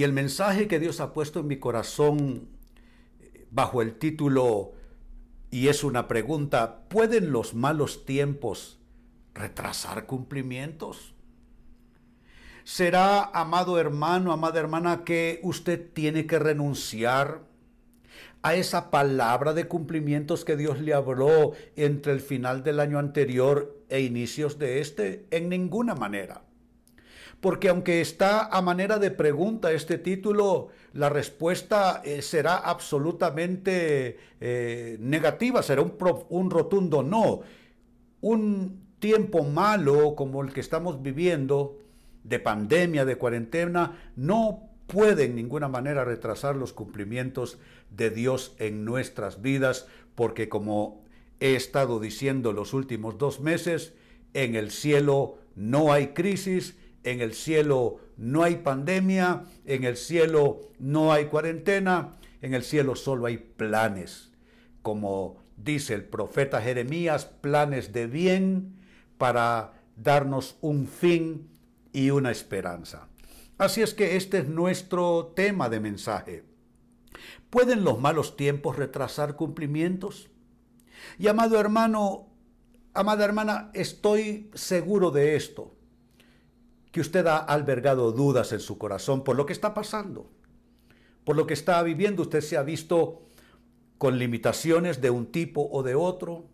Y el mensaje que Dios ha puesto en mi corazón eh, bajo el título, y es una pregunta, ¿pueden los malos tiempos retrasar cumplimientos? ¿Será, amado hermano, amada hermana, que usted tiene que renunciar a esa palabra de cumplimientos que Dios le habló entre el final del año anterior e inicios de este? En ninguna manera. Porque aunque está a manera de pregunta este título, la respuesta eh, será absolutamente eh, negativa, será un, un rotundo no. Un tiempo malo como el que estamos viviendo, de pandemia, de cuarentena, no puede en ninguna manera retrasar los cumplimientos de Dios en nuestras vidas, porque como he estado diciendo los últimos dos meses, en el cielo no hay crisis, en el cielo no hay pandemia, en el cielo no hay cuarentena, en el cielo solo hay planes. Como dice el profeta Jeremías, planes de bien para darnos un fin y una esperanza. Así es que este es nuestro tema de mensaje. ¿Pueden los malos tiempos retrasar cumplimientos? Y amado hermano, amada hermana, estoy seguro de esto, que usted ha albergado dudas en su corazón por lo que está pasando, por lo que está viviendo. Usted se ha visto con limitaciones de un tipo o de otro,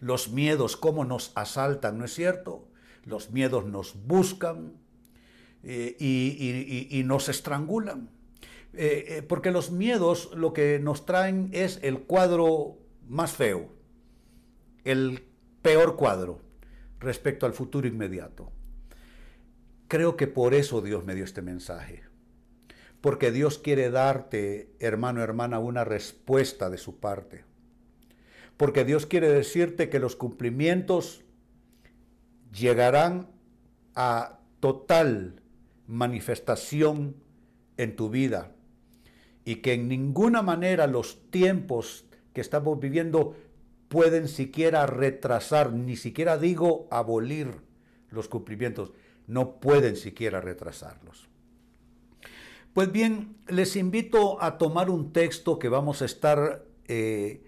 los miedos, cómo nos asaltan, ¿no es cierto? Los miedos nos buscan, eh, y, nos estrangulan. Eh, eh, porque los miedos lo que nos traen es el cuadro más feo, el peor cuadro respecto al futuro inmediato. Creo que por eso Dios me dio este mensaje. Porque Dios quiere darte, hermano, hermana, una respuesta de su parte. Porque Dios quiere decirte que los cumplimientos llegarán a total manifestación en tu vida y que en ninguna manera los tiempos que estamos viviendo pueden siquiera retrasar, ni siquiera digo abolir los cumplimientos, no pueden siquiera retrasarlos. Pues bien, les invito a tomar un texto que vamos a estar eh,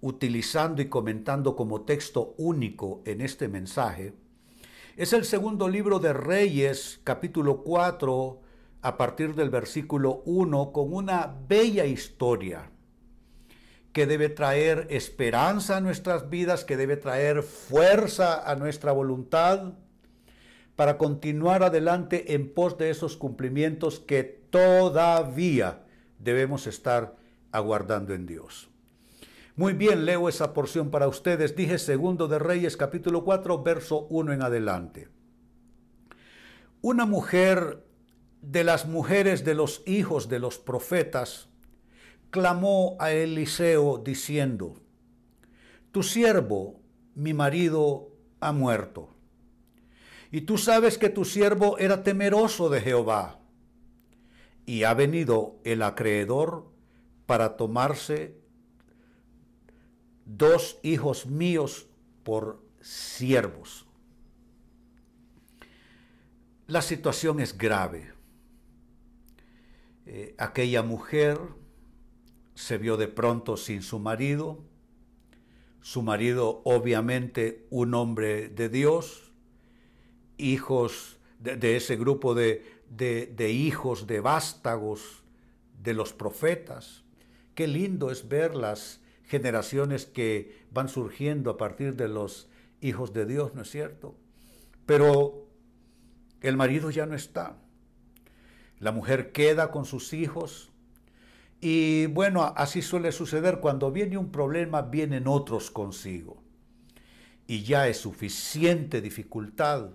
utilizando y comentando como texto único en este mensaje, es el segundo libro de Reyes, capítulo 4, a partir del versículo 1, con una bella historia que debe traer esperanza a nuestras vidas, que debe traer fuerza a nuestra voluntad para continuar adelante en pos de esos cumplimientos que todavía debemos estar aguardando en Dios. Muy bien, leo esa porción para ustedes. Dije segundo de Reyes capítulo 4, verso 1 en adelante. Una mujer de las mujeres de los hijos de los profetas clamó a Eliseo diciendo, Tu siervo, mi marido, ha muerto. Y tú sabes que tu siervo era temeroso de Jehová. Y ha venido el acreedor para tomarse dos hijos míos por siervos. La situación es grave. Eh, aquella mujer se vio de pronto sin su marido, su marido obviamente un hombre de Dios, hijos de, ese grupo de, de hijos, de vástagos, de los profetas. Qué lindo es verlas generaciones que van surgiendo a partir de los hijos de Dios, ¿no es cierto? Pero el marido ya no está. La mujer queda con sus hijos y bueno, así suele suceder. Cuando viene un problema, vienen otros consigo. Y ya es suficiente dificultad.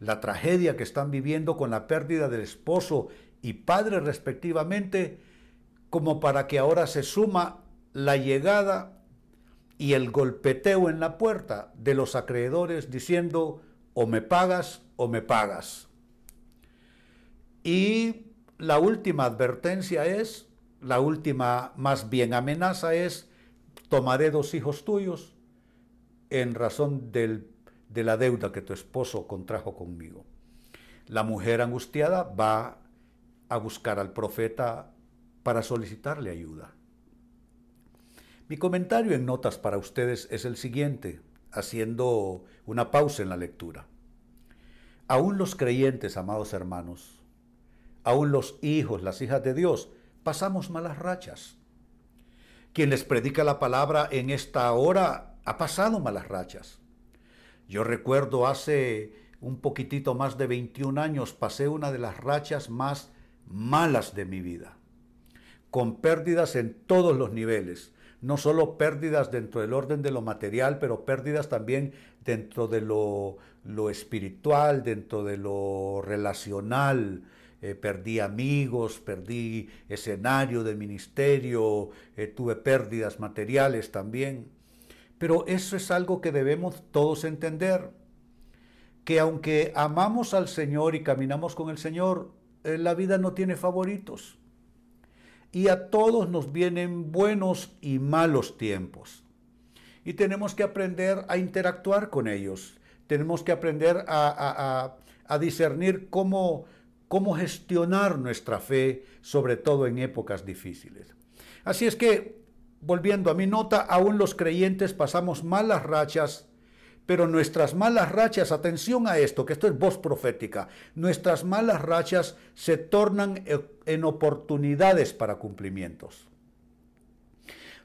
La tragedia que están viviendo con la pérdida del esposo y padre respectivamente, como para que ahora se suma la llegada y el golpeteo en la puerta de los acreedores diciendo o me pagas o me pagas. Y la última advertencia es, la última más bien amenaza es, tomaré dos hijos tuyos en razón de la deuda que tu esposo contrajo conmigo. La mujer angustiada va a buscar al profeta para solicitarle ayuda. Mi comentario en notas para ustedes es el siguiente, haciendo una pausa en la lectura. Aún los creyentes, amados hermanos, aún los hijos, las hijas de Dios, pasamos malas rachas. Quien les predica la palabra en esta hora ha pasado malas rachas. Yo recuerdo hace un poquitito más de 21 años pasé una de las rachas más malas de mi vida, con pérdidas en todos los niveles, no solo pérdidas dentro del orden de lo material, pero pérdidas también dentro de lo, espiritual, dentro de lo relacional. Eh, perdí amigos, perdí escenario de ministerio, eh, tuve pérdidas materiales también. Pero eso es algo que debemos todos entender, que aunque amamos al Señor y caminamos con el Señor, eh, la vida no tiene favoritos. Y a todos nos vienen buenos y malos tiempos. Y tenemos que aprender a interactuar con ellos. Tenemos que aprender a, discernir cómo, cómo gestionar nuestra fe, sobre todo en épocas difíciles. Así es que volviendo a mi nota, aún los creyentes pasamos malas rachas, pero nuestras malas rachas, atención a esto, que esto es voz profética, nuestras malas rachas se tornan en oportunidades para cumplimientos.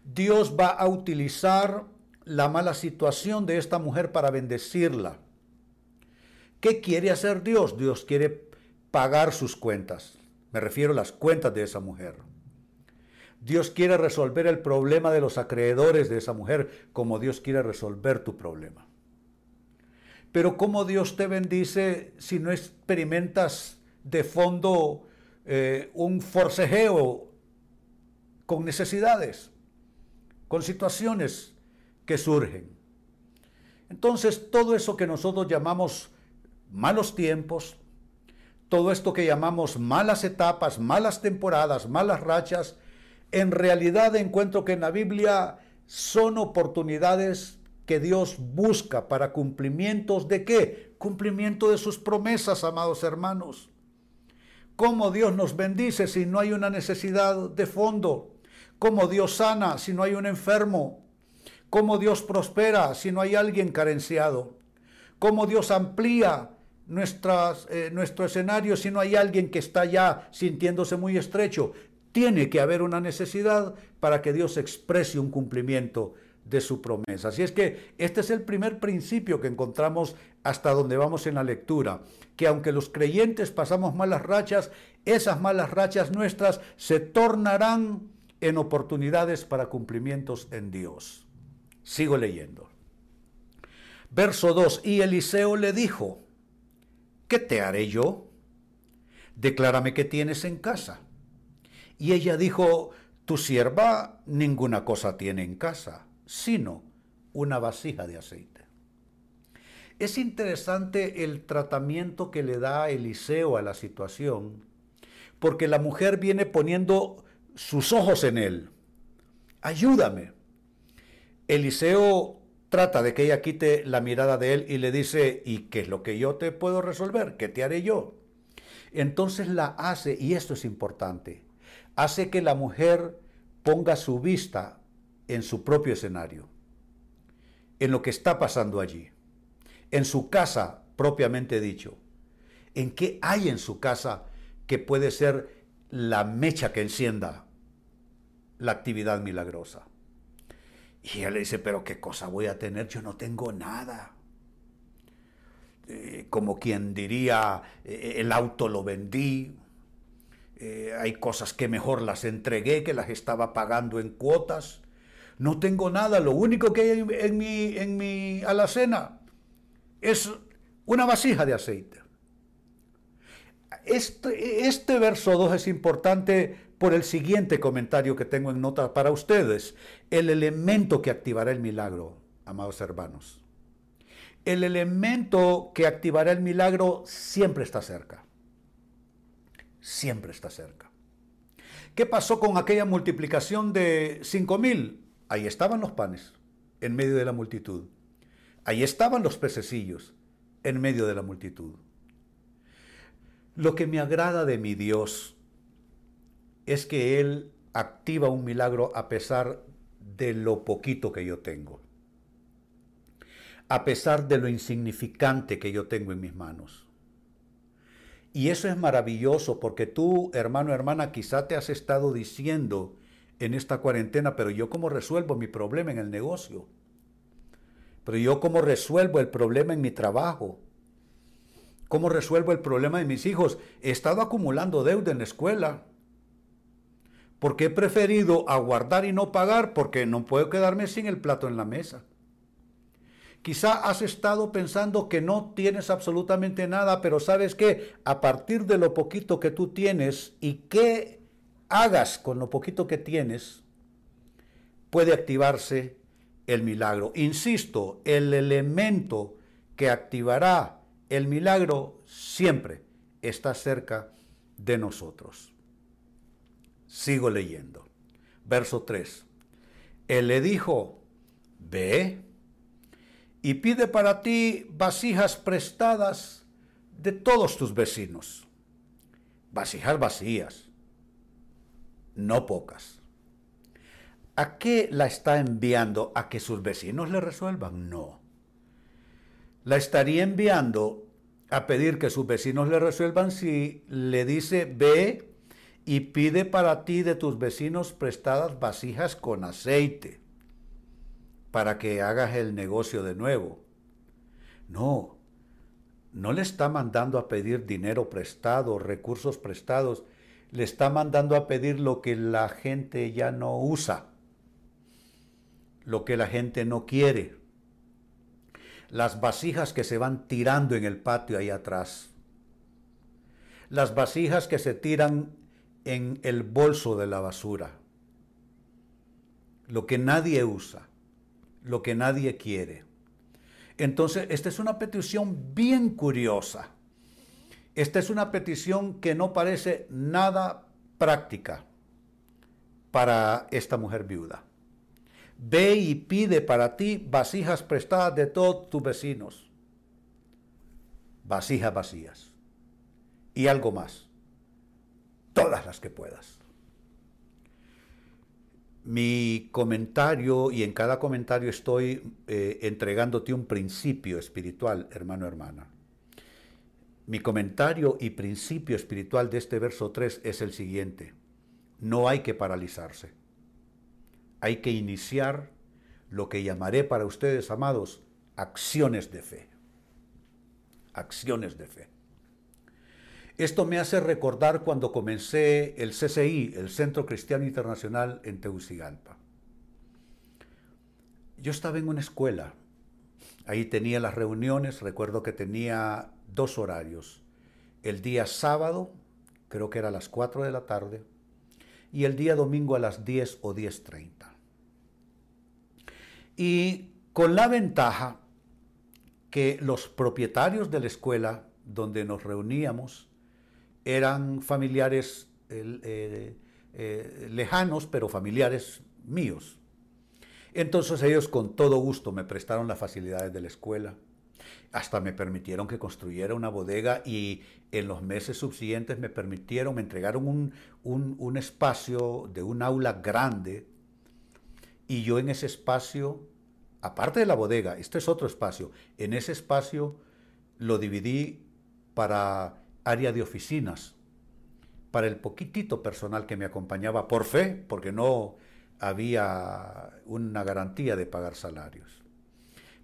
Dios va a utilizar la mala situación de esta mujer para bendecirla. ¿Qué quiere hacer Dios? Dios quiere pagar sus cuentas. Me refiero a las cuentas de esa mujer. Dios quiere resolver el problema de los acreedores de esa mujer como Dios quiere resolver tu problema. Pero ¿cómo Dios te bendice si no experimentas de fondo eh, un forcejeo con necesidades, con situaciones que surgen? Entonces, todo eso que nosotros llamamos malos tiempos, todo esto que llamamos malas etapas, malas temporadas, malas rachas, en realidad encuentro que en la Biblia son oportunidades que Dios busca para cumplimientos de qué? Cumplimiento de sus promesas, amados hermanos. ¿Cómo Dios nos bendice si no hay una necesidad de fondo? ¿Cómo Dios sana si no hay un enfermo? ¿Cómo Dios prospera si no hay alguien carenciado? ¿Cómo Dios amplía eh, nuestro escenario si no hay alguien que está ya sintiéndose muy estrecho? Tiene que haber una necesidad para que Dios exprese un cumplimiento de su promesa. Así es que este es el primer principio que encontramos hasta donde vamos en la lectura, que aunque los creyentes pasamos malas rachas, esas malas rachas nuestras se tornarán en oportunidades para cumplimientos en Dios. Sigo leyendo. Verso 2, y Eliseo le dijo, ¿qué te haré yo? Declárame qué tienes en casa. Y ella dijo, tu sierva ninguna cosa tiene en casa, sino una vasija de aceite. Es interesante el tratamiento que le da Eliseo a la situación, porque la mujer viene poniendo sus ojos en él. Ayúdame. Eliseo trata de que ella quite la mirada de él y le dice, ¿y qué es lo que yo te puedo resolver? ¿Qué te haré yo? Entonces la hace, y esto es importante, hace que la mujer ponga su vista en su propio escenario, en lo que está pasando allí, en su casa propiamente dicho, en qué hay en su casa que puede ser la mecha que encienda la actividad milagrosa. Y ella le dice, pero qué cosa voy a tener, yo no tengo nada. Eh, como quien diría, eh, el auto lo vendí, eh, hay cosas que mejor las entregué, que las estaba pagando en cuotas. No tengo nada, lo único que hay en mi, en mi alacena es una vasija de aceite. Este, este verso 2 es importante por el siguiente comentario que tengo en nota para ustedes. El elemento que activará el milagro, amados hermanos. El elemento que activará el milagro siempre está cerca siempre está cerca. ¿Qué pasó con aquella multiplicación de cinco mil? Ahí estaban los panes, en medio de la multitud. Ahí estaban los pececillos, en medio de la multitud. Lo que me agrada de mi Dios es que Él activa un milagro a pesar de lo poquito que yo tengo, a pesar de lo insignificante que yo tengo en mis manos. Y eso es maravilloso porque tú, hermano, hermana, quizá te has estado diciendo en esta cuarentena, pero yo cómo resuelvo mi problema en el negocio, pero yo cómo resuelvo el problema en mi trabajo, cómo resuelvo el problema de mis hijos. He estado acumulando deuda en la escuela, porque he preferido aguardar y no pagar porque no puedo quedarme sin el plato en la mesa. Quizá has estado pensando que no tienes absolutamente nada, pero sabes que a partir de lo poquito que tú tienes y que hagas con lo poquito que tienes, puede activarse el milagro. Insisto, el elemento que activará el milagro siempre está cerca de nosotros. Sigo leyendo. Verso 3. Él le dijo, ve y pide para ti vasijas prestadas de todos tus vecinos. Vasijas vacías, no pocas. ¿A qué la está enviando? ¿A que sus vecinos le resuelvan? No. La estaría enviando a pedir que sus vecinos le resuelvan si le dice, ve y pide para ti de tus vecinos prestadas vasijas con aceite para que hagas el negocio de nuevo. No, no le está mandando a pedir dinero prestado, recursos prestados, le está mandando a pedir lo que la gente ya no usa, lo que la gente no quiere, las vasijas que se van tirando en el patio ahí atrás, las vasijas que se tiran en el bolso de la basura. Lo que nadie usa, lo que nadie quiere. Entonces, esta es una petición bien curiosa. Esta es una petición que no parece nada práctica para esta mujer viuda. Ve y pide para ti vasijas prestadas de todos tus vecinos. Vasijas vacías. Y algo más todas las que puedas. Mi comentario, y en cada comentario estoy eh, entregándote un principio espiritual, hermano, hermana. Mi comentario y principio espiritual de este verso 3 es el siguiente. No hay que paralizarse. Hay que iniciar lo que llamaré para ustedes, amados, acciones de fe. Acciones de fe. Esto me hace recordar cuando comencé el CCI, el Centro Cristiano Internacional en Tegucigalpa. Yo estaba en una escuela, ahí tenía las reuniones, recuerdo que tenía dos horarios, el día sábado, creo que era a las 4 de la tarde, y el día domingo a las 10 o 10.30. Y con la ventaja que los propietarios de la escuela donde nos reuníamos eran familiares eh, eh, lejanos, pero familiares míos. Entonces ellos con todo gusto me prestaron las facilidades de la escuela. Hasta me permitieron que construyera una bodega y en los meses subsiguientes me permitieron, me entregaron un, un espacio de un aula grande y yo en ese espacio, aparte de la bodega, este es otro espacio, en ese espacio lo dividí para área de oficinas para el poquitito personal que me acompañaba por fe, porque no había una garantía de pagar salarios.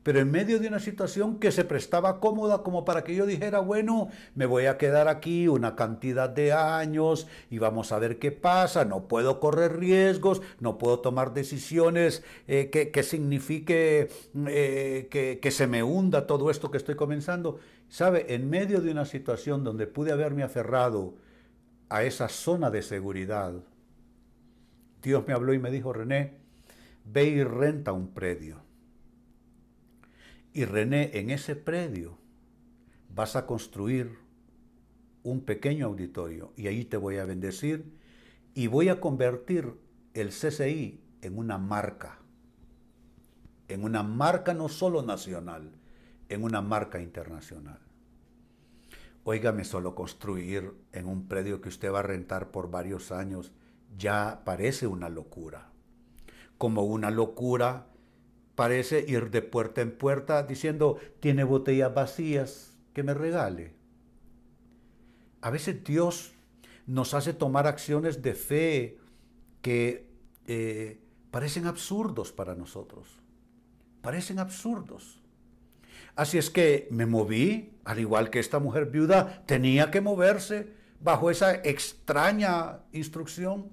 Pero en medio de una situación que se prestaba cómoda como para que yo dijera, bueno, me voy a quedar aquí una cantidad de años y vamos a ver qué pasa, no puedo correr riesgos, no puedo tomar decisiones eh, que, signifique eh, que, que se me hunda todo esto que estoy comenzando. ¿Sabe? En medio de una situación donde pude haberme aferrado a esa zona de seguridad, Dios me habló y me dijo, René, ve y renta un predio. Y René, en ese predio vas a construir un pequeño auditorio y ahí te voy a bendecir y voy a convertir el CCI en una marca, en una marca no solo nacional, en una marca internacional. Óigame solo construir en un predio que usted va a rentar por varios años ya parece una locura. Como una locura parece ir de puerta en puerta diciendo, tiene botellas vacías, que me regale. A veces Dios nos hace tomar acciones de fe que eh, parecen absurdos para nosotros. Parecen absurdos. Así es que me moví, al igual que esta mujer viuda tenía que moverse bajo esa extraña instrucción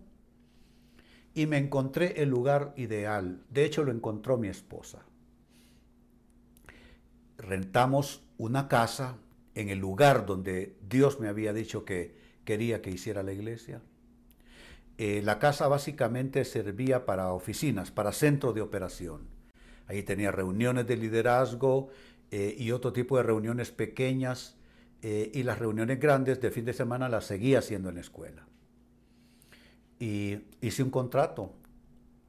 y me encontré el lugar ideal. De hecho, lo encontró mi esposa. Rentamos una casa en el lugar donde Dios me había dicho que quería que hiciera la iglesia. Eh, la casa básicamente servía para oficinas, para centro de operación. Ahí tenía reuniones de liderazgo eh, y otro tipo de reuniones pequeñas eh, y las reuniones grandes de fin de semana las seguía haciendo en la escuela y hice un contrato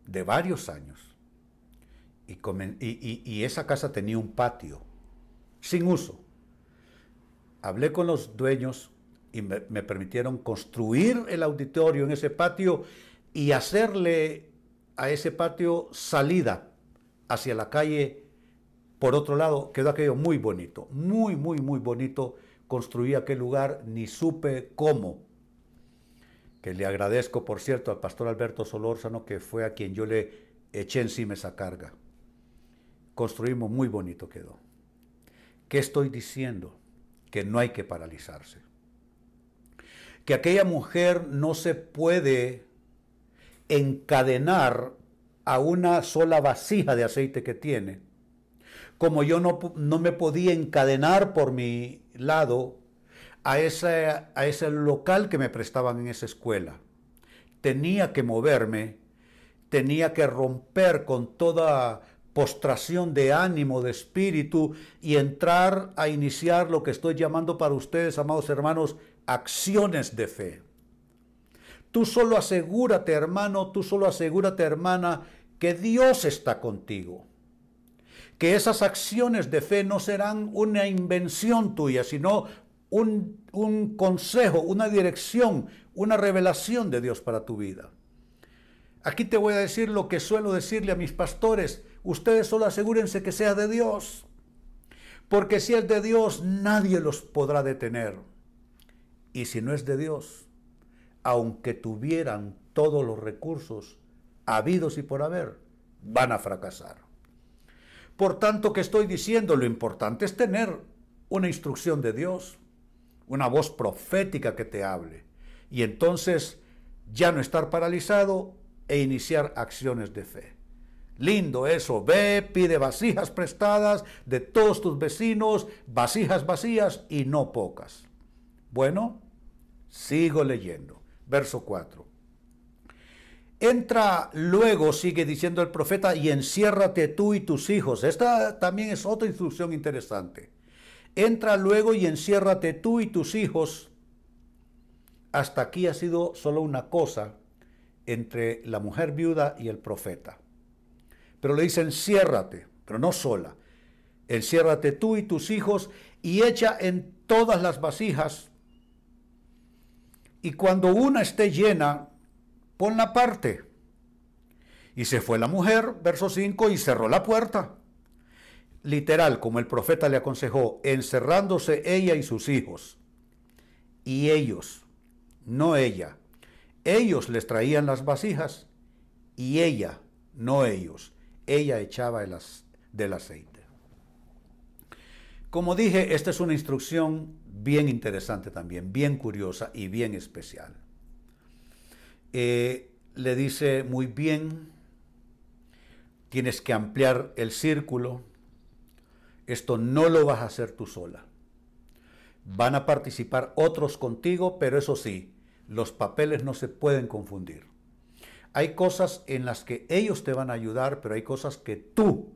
de varios años. Y, esa casa tenía un patio sin uso. Hablé con los dueños y me, me, permitieron construir el auditorio en ese patio y hacerle a ese patio salida hacia la calle. Por otro lado, quedó aquello muy bonito, muy, muy, muy bonito. Construí aquel lugar, ni supe cómo, que le agradezco, por cierto, al pastor Alberto Solórzano, que fue a quien yo le eché encima esa carga. Construimos muy bonito quedó. ¿Qué estoy diciendo? Que no hay que paralizarse. Que aquella mujer no se puede encadenar a una sola vasija de aceite que tiene. Como yo no, no me podía encadenar por mi lado a ese, a ese local que me prestaban en esa escuela. Tenía que moverme, tenía que romper con toda postración de ánimo, de espíritu y entrar a iniciar lo que estoy llamando para ustedes, amados hermanos, acciones de fe. Tú solo asegúrate, hermano, tú solo asegúrate, hermana, que Dios está contigo. Que esas acciones de fe no serán una invención tuya, sino un, consejo, una dirección, una revelación de Dios para tu vida. Aquí te voy a decir lo que suelo decirle a mis pastores. Ustedes solo asegúrense que sea de Dios. Porque si es de Dios, nadie los podrá detener. Y si no es de Dios, aunque tuvieran todos los recursos habidos y por haber, van a fracasar. Por tanto, que estoy diciendo, lo importante es tener una instrucción de Dios una voz profética que te hable. Y entonces ya no estar paralizado e iniciar acciones de fe. Lindo eso, ve, pide vasijas prestadas de todos tus vecinos, vasijas vacías y no pocas. Bueno, sigo leyendo. Verso 4. Entra luego, sigue diciendo el profeta, y enciérrate tú y tus hijos. Esta también es otra instrucción interesante. Entra luego y enciérrate tú y tus hijos. Hasta aquí ha sido solo una cosa entre la mujer viuda y el profeta. Pero le dice, enciérrate, pero no sola. Enciérrate tú y tus hijos y echa en todas las vasijas. Y cuando una esté llena, ponla parte. Y se fue la mujer, verso 5, y cerró la puerta literal, como el profeta le aconsejó, encerrándose ella y sus hijos. Y ellos, no ella, ellos les traían las vasijas y ella, no ellos, ella echaba el del aceite. Como dije, esta es una instrucción bien interesante también, bien curiosa y bien especial. Eh, le dice muy bien, tienes que ampliar el círculo, esto no lo vas a hacer tú sola. Van a participar otros contigo, pero eso sí, los papeles no se pueden confundir. Hay cosas en las que ellos te van a ayudar, pero hay cosas que tú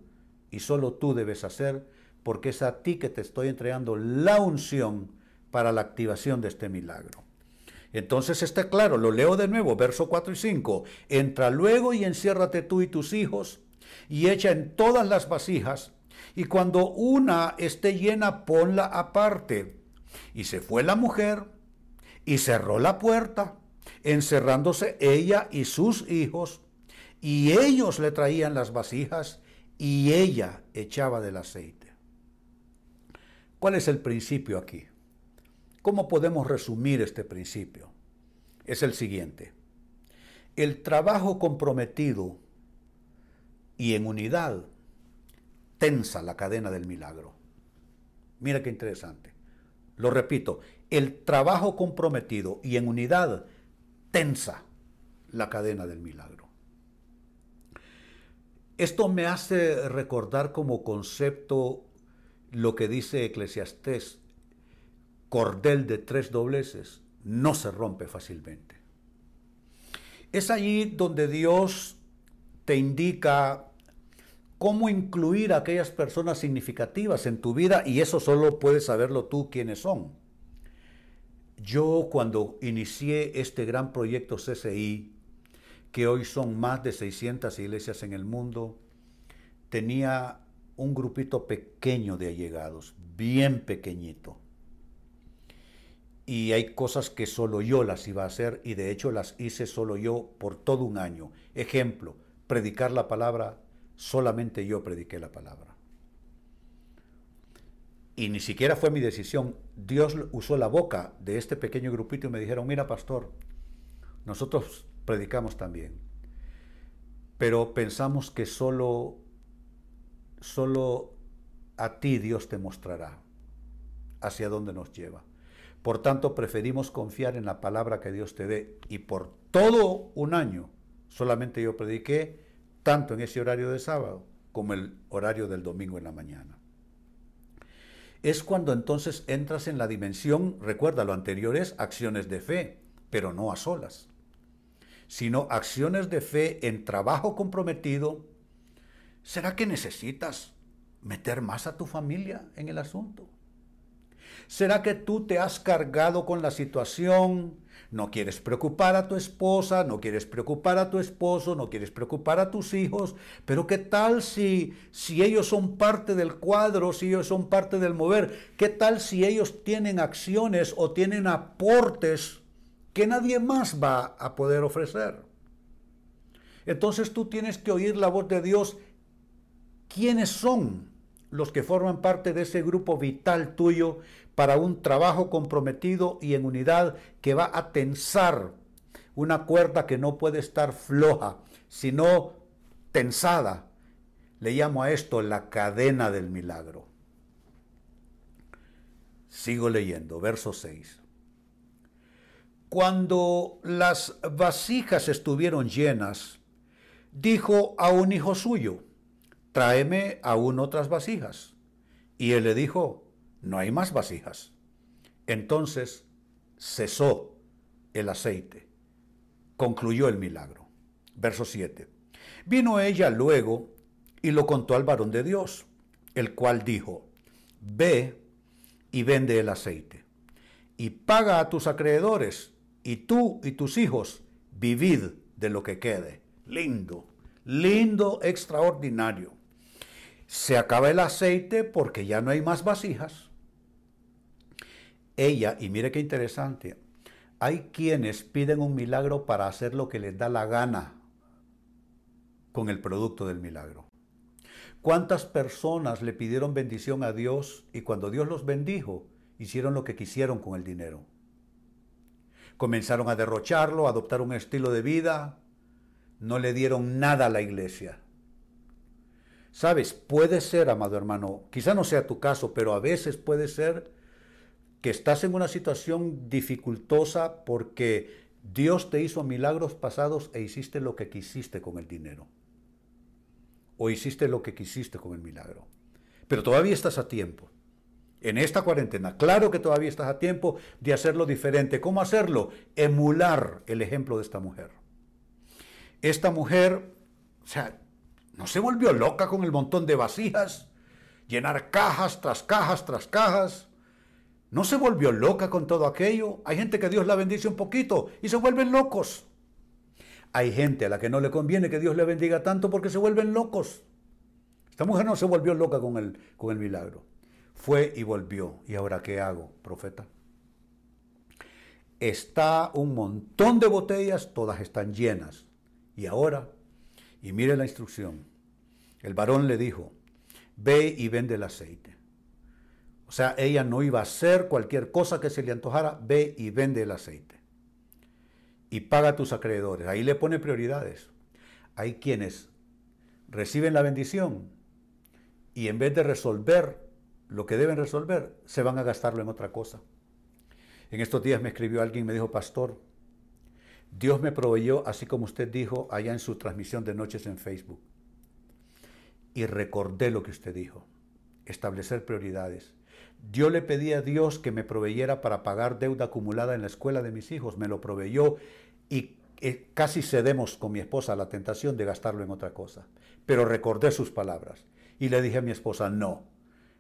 y solo tú debes hacer, porque es a ti que te estoy entregando la unción para la activación de este milagro. Entonces está claro, lo leo de nuevo, verso 4 y 5. Entra luego y enciérrate tú y tus hijos, y echa en todas las vasijas y cuando una esté llena, ponla aparte. Y se fue la mujer y cerró la puerta encerrándose ella y sus hijos, y ellos le traían las vasijas y ella echaba del aceite. ¿Cuál es el principio aquí? ¿Cómo podemos resumir este principio? Es el siguiente. El trabajo comprometido y en unidad tensa la cadena del milagro. Mira qué interesante. Lo repito, el trabajo comprometido y en unidad tensa la cadena del milagro. Esto me hace recordar como concepto lo que dice Eclesiastés, cordel de tres dobleces no se rompe fácilmente. Es allí donde Dios te indica cómo incluir a aquellas personas significativas en tu vida y eso solo puedes saberlo tú quiénes son. Yo cuando inicié este gran proyecto CCI, que hoy son más de 600 iglesias en el mundo, tenía un grupito pequeño de allegados, bien pequeñito. Y hay cosas que solo yo las iba a hacer y de hecho las hice solo yo por todo un año. Ejemplo, predicar la palabra, solamente yo prediqué la palabra. Y ni siquiera fue mi decisión. Dios usó la boca de este pequeño grupito y me dijeron, mira pastor, nosotros predicamos también. Pero pensamos que solo, solo a ti Dios te mostrará hacia dónde nos lleva. Por tanto, preferimos confiar en la palabra que Dios te dé. Y por todo un año solamente yo prediqué, tanto en ese horario de sábado como el horario del domingo en la mañana. Es cuando entonces entras en la dimensión, recuerda, lo anterior es acciones de fe, pero no a solas sino acciones de fe en trabajo comprometido, ¿será que necesitas meter más a tu familia en el asunto? ¿Será que tú te has cargado con la situación? No quieres preocupar a tu esposa, no quieres preocupar a tu esposo, no quieres preocupar a tus hijos, pero ¿qué tal si, si ellos son parte del cuadro, si ellos son parte del mover? ¿Qué tal si ellos tienen acciones o tienen aportes que nadie más va a poder ofrecer. Entonces tú tienes que oír la voz de Dios. ¿Quiénes son los que forman parte de ese grupo vital tuyo para un trabajo comprometido y en unidad que va a tensar una cuerda que no puede estar floja, sino tensada? Le llamo a esto la cadena del milagro. Sigo leyendo, verso 6. Cuando las vasijas estuvieron llenas, dijo a un hijo suyo, tráeme aún otras vasijas. Y él le dijo, no hay más vasijas. Entonces cesó el aceite. Concluyó el milagro. Verso 7. Vino ella luego y lo contó al varón de Dios, el cual dijo, ve y vende el aceite, y paga a tus acreedores, y tú y tus hijos vivid de lo que quede. Lindo, lindo, extraordinario. Se acaba el aceite porque ya no hay más vasijas. Ella, y mire qué interesante, hay quienes piden un milagro para hacer lo que les da la gana con el producto del milagro. ¿Cuántas personas le pidieron bendición a Dios y cuando Dios los bendijo, hicieron lo que quisieron con el dinero? Comenzaron a derrocharlo, a adoptar un estilo de vida. No le dieron nada a la iglesia. Sabes, puede ser, amado hermano, quizá no sea tu caso, pero a veces puede ser que estás en una situación dificultosa porque Dios te hizo milagros pasados e hiciste lo que quisiste con el dinero. O hiciste lo que quisiste con el milagro. Pero todavía estás a tiempo en esta cuarentena. Claro que todavía estás a tiempo de hacerlo diferente. ¿Cómo hacerlo? Emular el ejemplo de esta mujer. Esta mujer, o sea, no se volvió loca con el montón de vasijas, llenar cajas tras cajas tras cajas. No se volvió loca con todo aquello. Hay gente que Dios la bendice un poquito y se vuelven locos. Hay gente a la que no le conviene que Dios le bendiga tanto porque se vuelven locos. Esta mujer no se volvió loca con el, con el milagro. Fue y volvió. ¿Y ahora qué hago, profeta? está un montón de botellas, todas están llenas. Y ahora, y mire la instrucción, el varón le dijo, ve y vende el aceite. Sea, ella no iba a hacer cualquier cosa que se le antojara, ve y vende el aceite. Y paga a tus acreedores. Ahí le pone prioridades. Hay quienes reciben la bendición y en vez de resolver lo que deben resolver, se van a gastarlo en otra cosa. En estos días me escribió alguien y me dijo, pastor, Dios me proveyó, así como usted dijo allá en su transmisión de noches en Facebook. Y recordé lo que usted dijo, establecer prioridades. Yo le pedí a Dios que me proveyera para pagar deuda acumulada en la escuela de mis hijos, me lo proveyó y eh, casi cedemos con mi esposa a la tentación de gastarlo en otra cosa. Pero recordé sus palabras y le dije a mi esposa, no,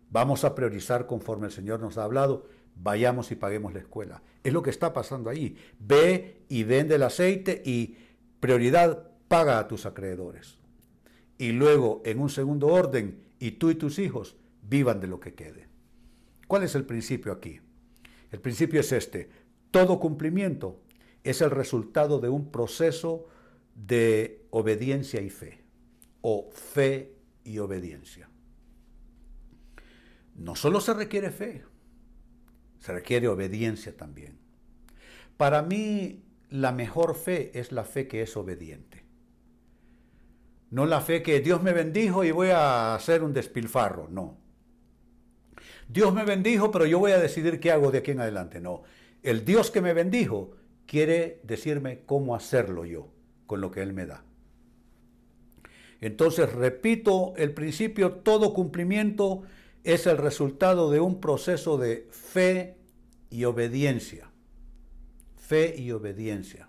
vamos a priorizar conforme el Señor nos ha hablado, vayamos y paguemos la escuela. Es lo que está pasando ahí. Ve y vende el aceite y prioridad, paga a tus acreedores. Y luego, en un segundo orden, y tú y tus hijos vivan de lo que quede. ¿Cuál es el principio aquí? El principio es este. Todo cumplimiento es el resultado de un proceso de obediencia y fe, o fe y obediencia. No solo se requiere fe, se requiere obediencia también. Para mí, la mejor fe es la fe que es obediente. No la fe que Dios me bendijo y voy a hacer un despilfarro, no. Dios me bendijo, pero yo voy a decidir qué hago de aquí en adelante, no. El Dios que me bendijo quiere decirme cómo hacerlo yo con lo que Él me da. Entonces, repito el principio, todo cumplimiento es el resultado de un proceso de fe y obediencia. Fe y obediencia.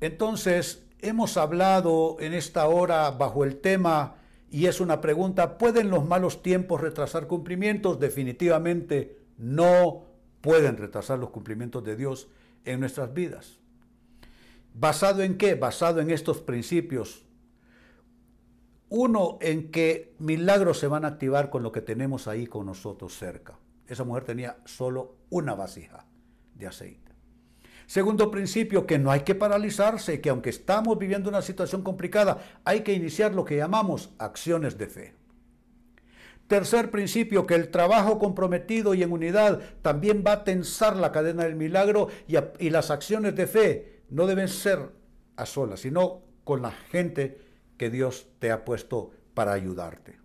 Entonces, hemos hablado en esta hora bajo el tema, y es una pregunta, ¿pueden los malos tiempos retrasar cumplimientos? Definitivamente no pueden retrasar los cumplimientos de Dios en nuestras vidas. ¿Basado en qué? Basado en estos principios uno, en que milagros se van a activar con lo que tenemos ahí con nosotros cerca. Esa mujer tenía solo una vasija de aceite. Segundo principio, que no hay que paralizarse, que aunque estamos viviendo una situación complicada, hay que iniciar lo que llamamos acciones de fe. Tercer principio, que el trabajo comprometido y en unidad también va a tensar la cadena del milagro y, y las acciones de fe no deben ser a solas, sino con la gente que Dios te ha puesto para ayudarte.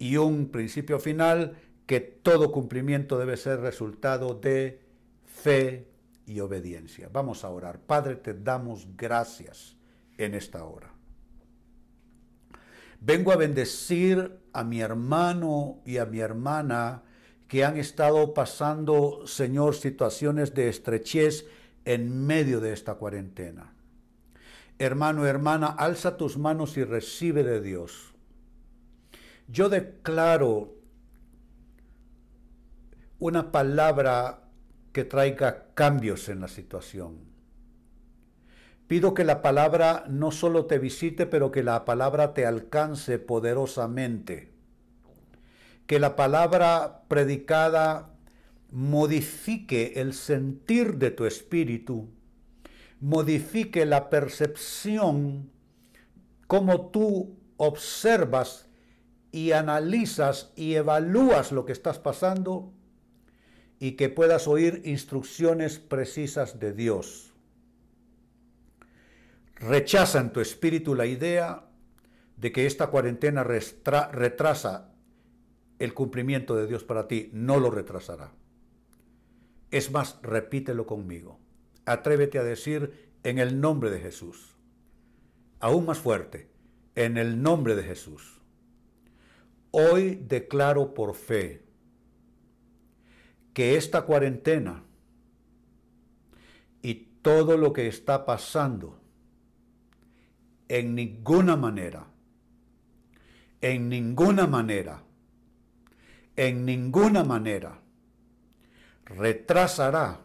Y un principio final, que todo cumplimiento debe ser resultado de fe y obediencia. Vamos a orar. Padre, te damos gracias en esta hora. Vengo a bendecir a mi hermano y a mi hermana que han estado pasando, Señor, situaciones de estrechez en medio de esta cuarentena. Hermano, hermana, alza tus manos y recibe de Dios. Yo declaro una palabra que traiga cambios en la situación. Pido que la palabra no solo te visite, pero que la palabra te alcance poderosamente. Que la palabra predicada modifique el sentir de tu espíritu modifique la percepción, como tú observas y analizas y evalúas lo que estás pasando y que puedas oír instrucciones precisas de Dios. Rechaza en tu espíritu la idea de que esta cuarentena retrasa el cumplimiento de Dios para ti. No lo retrasará. Es más, repítelo conmigo atrévete a decir en el nombre de Jesús. Aún más fuerte, en el nombre de Jesús. Hoy declaro por fe que esta cuarentena y todo lo que está pasando en ninguna manera, en ninguna manera, en ninguna manera retrasará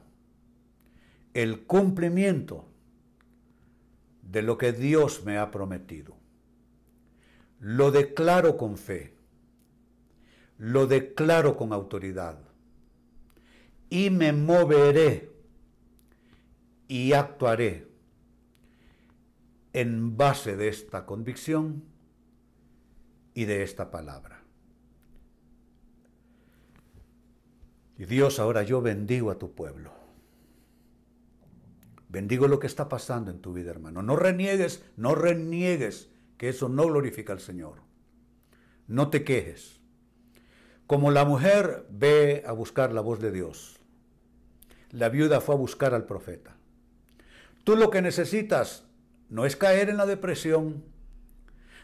el cumplimiento de lo que Dios me ha prometido. Lo declaro con fe, lo declaro con autoridad y me moveré y actuaré en base de esta convicción y de esta palabra. Y Dios, ahora yo bendigo a tu pueblo. Bendigo lo que está pasando en tu vida, hermano. No reniegues, no reniegues, que eso no glorifica al Señor. No te quejes. Como la mujer ve a buscar la voz de Dios, la viuda fue a buscar al profeta. Tú lo que necesitas no es caer en la depresión,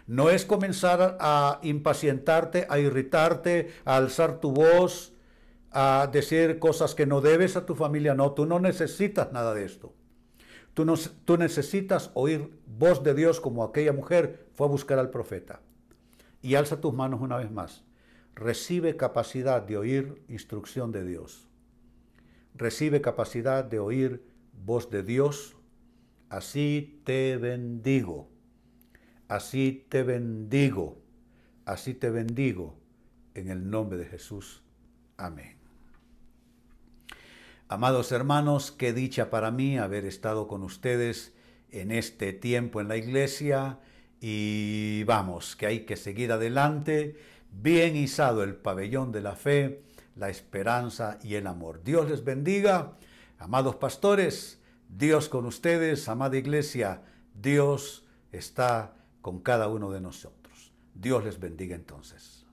no es comenzar a impacientarte, a irritarte, a alzar tu voz, a decir cosas que no debes a tu familia. No, tú no necesitas nada de esto. Tú, no, tú necesitas oír voz de Dios como aquella mujer fue a buscar al profeta. Y alza tus manos una vez más. Recibe capacidad de oír instrucción de Dios. Recibe capacidad de oír voz de Dios. Así te bendigo. Así te bendigo. Así te bendigo. En el nombre de Jesús. Amén. Amados hermanos, qué dicha para mí haber estado con ustedes en este tiempo en la iglesia y vamos, que hay que seguir adelante, bien izado el pabellón de la fe, la esperanza y el amor. Dios les bendiga, amados pastores, Dios con ustedes, amada iglesia, Dios está con cada uno de nosotros. Dios les bendiga entonces.